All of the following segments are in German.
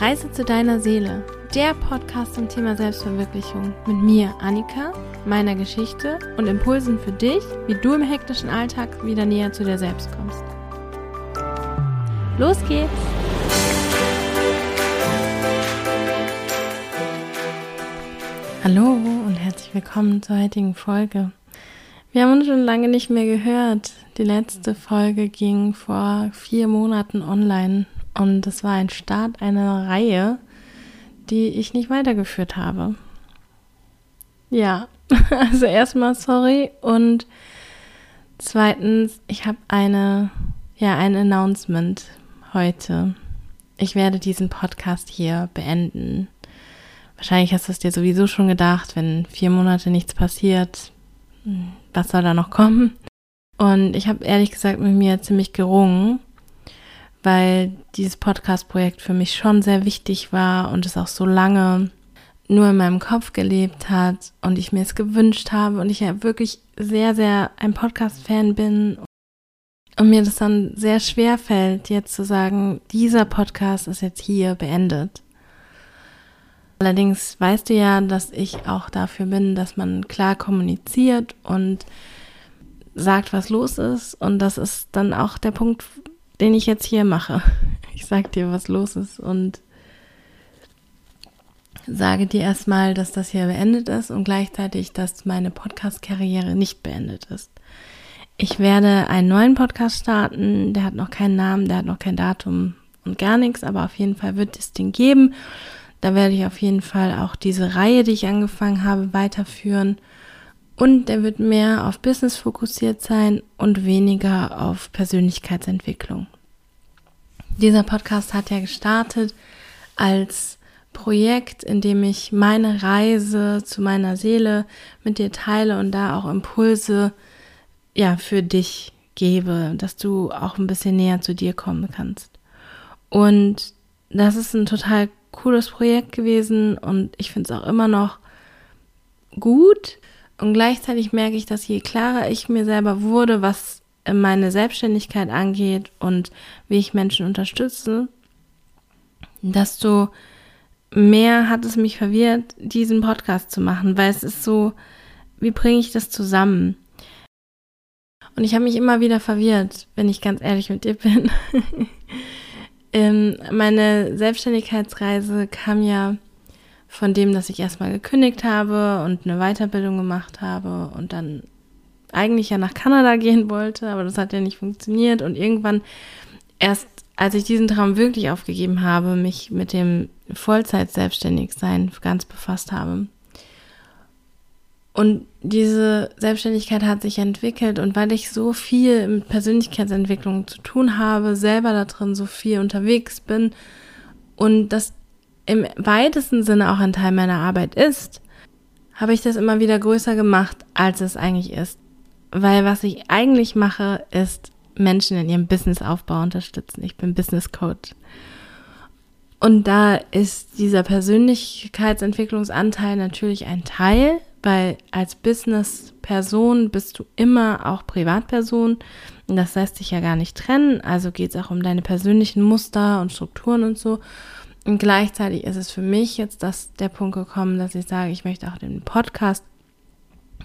Reise zu deiner Seele, der Podcast zum Thema Selbstverwirklichung mit mir, Annika, meiner Geschichte und Impulsen für dich, wie du im hektischen Alltag wieder näher zu dir selbst kommst. Los geht's! Hallo und herzlich willkommen zur heutigen Folge. Wir haben uns schon lange nicht mehr gehört. Die letzte Folge ging vor vier Monaten online und es war ein Start einer Reihe, die ich nicht weitergeführt habe. Ja, also erstmal sorry und zweitens, ich habe eine, ja, ein Announcement heute. Ich werde diesen Podcast hier beenden. Wahrscheinlich hast du es dir sowieso schon gedacht, wenn vier Monate nichts passiert, was soll da noch kommen? Und ich habe ehrlich gesagt mit mir ziemlich gerungen weil dieses Podcast-Projekt für mich schon sehr wichtig war und es auch so lange nur in meinem Kopf gelebt hat und ich mir es gewünscht habe und ich ja wirklich sehr, sehr ein Podcast-Fan bin und mir das dann sehr schwer fällt, jetzt zu sagen, dieser Podcast ist jetzt hier beendet. Allerdings weißt du ja, dass ich auch dafür bin, dass man klar kommuniziert und sagt, was los ist. Und das ist dann auch der Punkt, den ich jetzt hier mache. Ich sag dir, was los ist und sage dir erstmal, dass das hier beendet ist und gleichzeitig, dass meine Podcast-Karriere nicht beendet ist. Ich werde einen neuen Podcast starten, der hat noch keinen Namen, der hat noch kein Datum und gar nichts, aber auf jeden Fall wird es den geben. Da werde ich auf jeden Fall auch diese Reihe, die ich angefangen habe, weiterführen. Und der wird mehr auf Business fokussiert sein und weniger auf Persönlichkeitsentwicklung. Dieser Podcast hat ja gestartet als Projekt, in dem ich meine Reise zu meiner Seele mit dir teile und da auch Impulse ja für dich gebe, dass du auch ein bisschen näher zu dir kommen kannst. Und das ist ein total cooles Projekt gewesen und ich finde es auch immer noch gut. Und gleichzeitig merke ich, dass je klarer ich mir selber wurde, was meine Selbstständigkeit angeht und wie ich Menschen unterstütze, desto mehr hat es mich verwirrt, diesen Podcast zu machen, weil es ist so, wie bringe ich das zusammen? Und ich habe mich immer wieder verwirrt, wenn ich ganz ehrlich mit dir bin. ähm, meine Selbstständigkeitsreise kam ja von dem, dass ich erstmal gekündigt habe und eine Weiterbildung gemacht habe und dann eigentlich ja nach Kanada gehen wollte, aber das hat ja nicht funktioniert. Und irgendwann, erst als ich diesen Traum wirklich aufgegeben habe, mich mit dem Vollzeit-Selbstständigsein ganz befasst habe. Und diese Selbstständigkeit hat sich entwickelt und weil ich so viel mit Persönlichkeitsentwicklung zu tun habe, selber da drin so viel unterwegs bin und das im weitesten Sinne auch ein Teil meiner Arbeit ist, habe ich das immer wieder größer gemacht, als es eigentlich ist weil was ich eigentlich mache, ist Menschen in ihrem Businessaufbau unterstützen. Ich bin Business Coach. Und da ist dieser Persönlichkeitsentwicklungsanteil natürlich ein Teil, weil als Business-Person bist du immer auch Privatperson. Und das lässt sich ja gar nicht trennen. Also geht es auch um deine persönlichen Muster und Strukturen und so. Und gleichzeitig ist es für mich jetzt das, der Punkt gekommen, dass ich sage, ich möchte auch den Podcast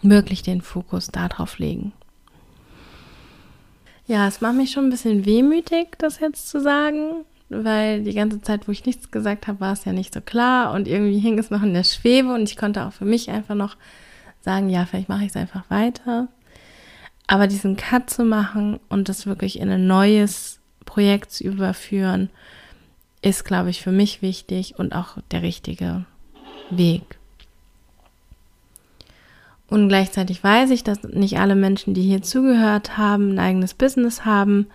wirklich den Fokus darauf legen. Ja, es macht mich schon ein bisschen wehmütig, das jetzt zu sagen, weil die ganze Zeit, wo ich nichts gesagt habe, war es ja nicht so klar und irgendwie hing es noch in der Schwebe und ich konnte auch für mich einfach noch sagen, ja, vielleicht mache ich es einfach weiter. Aber diesen Cut zu machen und das wirklich in ein neues Projekt zu überführen, ist, glaube ich, für mich wichtig und auch der richtige Weg. Und gleichzeitig weiß ich, dass nicht alle Menschen, die hier zugehört haben, ein eigenes Business haben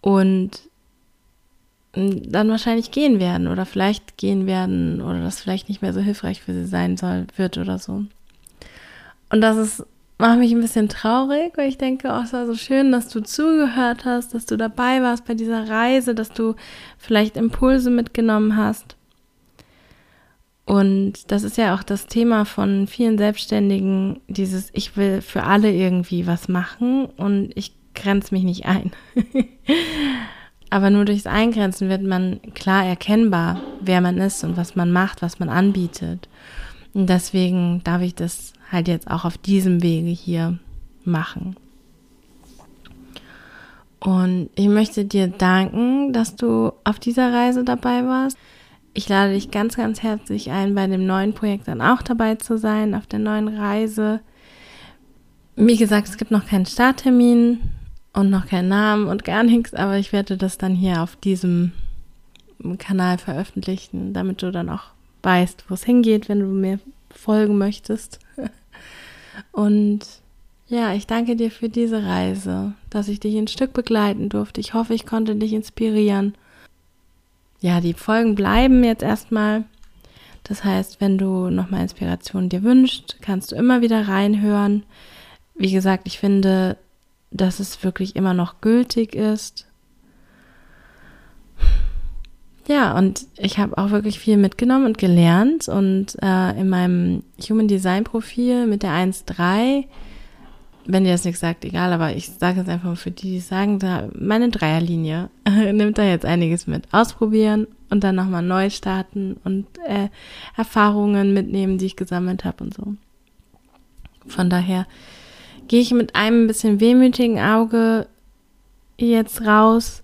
und dann wahrscheinlich gehen werden oder vielleicht gehen werden oder das vielleicht nicht mehr so hilfreich für sie sein soll, wird oder so. Und das ist, macht mich ein bisschen traurig, weil ich denke, oh, es war so schön, dass du zugehört hast, dass du dabei warst bei dieser Reise, dass du vielleicht Impulse mitgenommen hast. Und das ist ja auch das Thema von vielen Selbstständigen, dieses Ich will für alle irgendwie was machen und ich grenze mich nicht ein. Aber nur durchs Eingrenzen wird man klar erkennbar, wer man ist und was man macht, was man anbietet. Und deswegen darf ich das halt jetzt auch auf diesem Wege hier machen. Und ich möchte dir danken, dass du auf dieser Reise dabei warst. Ich lade dich ganz, ganz herzlich ein, bei dem neuen Projekt dann auch dabei zu sein, auf der neuen Reise. Wie gesagt, es gibt noch keinen Starttermin und noch keinen Namen und gar nichts, aber ich werde das dann hier auf diesem Kanal veröffentlichen, damit du dann auch weißt, wo es hingeht, wenn du mir folgen möchtest. Und ja, ich danke dir für diese Reise, dass ich dich ein Stück begleiten durfte. Ich hoffe, ich konnte dich inspirieren. Ja, die Folgen bleiben jetzt erstmal. Das heißt, wenn du nochmal Inspiration dir wünschst, kannst du immer wieder reinhören. Wie gesagt, ich finde, dass es wirklich immer noch gültig ist. Ja, und ich habe auch wirklich viel mitgenommen und gelernt. Und äh, in meinem Human Design Profil mit der 1.3, wenn dir das nichts sagt, egal, aber ich sage es einfach für die, die sagen, da meine Dreierlinie nimmt da jetzt einiges mit. Ausprobieren und dann nochmal neu starten und äh, Erfahrungen mitnehmen, die ich gesammelt habe und so. Von daher gehe ich mit einem bisschen wehmütigen Auge jetzt raus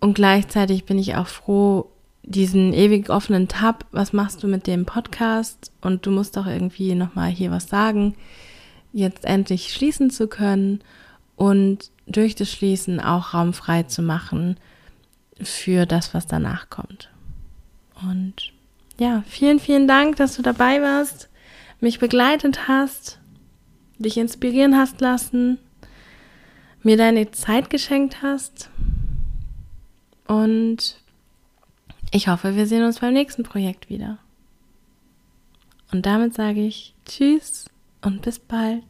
und gleichzeitig bin ich auch froh, diesen ewig offenen Tab, was machst du mit dem Podcast und du musst doch irgendwie nochmal hier was sagen, jetzt endlich schließen zu können und durch das Schließen auch Raum frei zu machen für das, was danach kommt. Und ja, vielen, vielen Dank, dass du dabei warst, mich begleitet hast dich inspirieren hast lassen, mir deine Zeit geschenkt hast. Und ich hoffe, wir sehen uns beim nächsten Projekt wieder. Und damit sage ich Tschüss und bis bald.